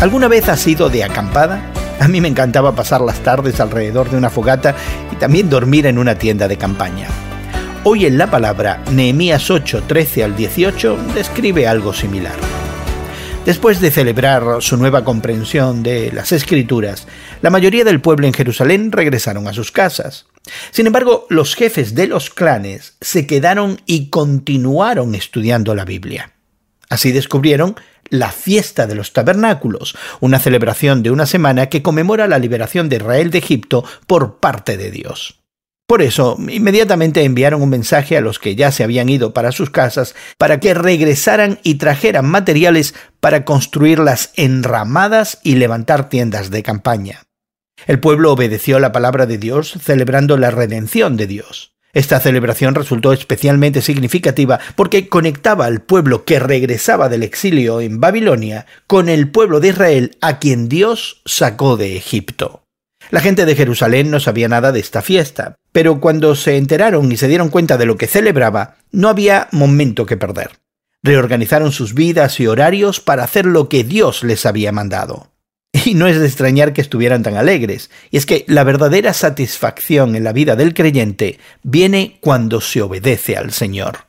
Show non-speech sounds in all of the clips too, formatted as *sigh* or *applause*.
¿Alguna vez has ido de acampada? A mí me encantaba pasar las tardes alrededor de una fogata y también dormir en una tienda de campaña. Hoy en la palabra Nehemías 8, 13 al 18 describe algo similar. Después de celebrar su nueva comprensión de las escrituras, la mayoría del pueblo en Jerusalén regresaron a sus casas. Sin embargo, los jefes de los clanes se quedaron y continuaron estudiando la Biblia. Así descubrieron la fiesta de los tabernáculos, una celebración de una semana que conmemora la liberación de Israel de Egipto por parte de Dios. Por eso, inmediatamente enviaron un mensaje a los que ya se habían ido para sus casas para que regresaran y trajeran materiales para construir las enramadas y levantar tiendas de campaña. El pueblo obedeció la palabra de Dios celebrando la redención de Dios. Esta celebración resultó especialmente significativa porque conectaba al pueblo que regresaba del exilio en Babilonia con el pueblo de Israel a quien Dios sacó de Egipto. La gente de Jerusalén no sabía nada de esta fiesta, pero cuando se enteraron y se dieron cuenta de lo que celebraba, no había momento que perder. Reorganizaron sus vidas y horarios para hacer lo que Dios les había mandado. *laughs* Y no es de extrañar que estuvieran tan alegres. Y es que la verdadera satisfacción en la vida del creyente viene cuando se obedece al Señor.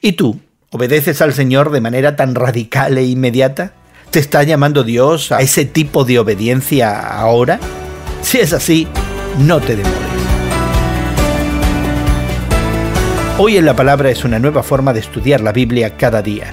¿Y tú? ¿Obedeces al Señor de manera tan radical e inmediata? ¿Te está llamando Dios a ese tipo de obediencia ahora? Si es así, no te demores. Hoy en la palabra es una nueva forma de estudiar la Biblia cada día.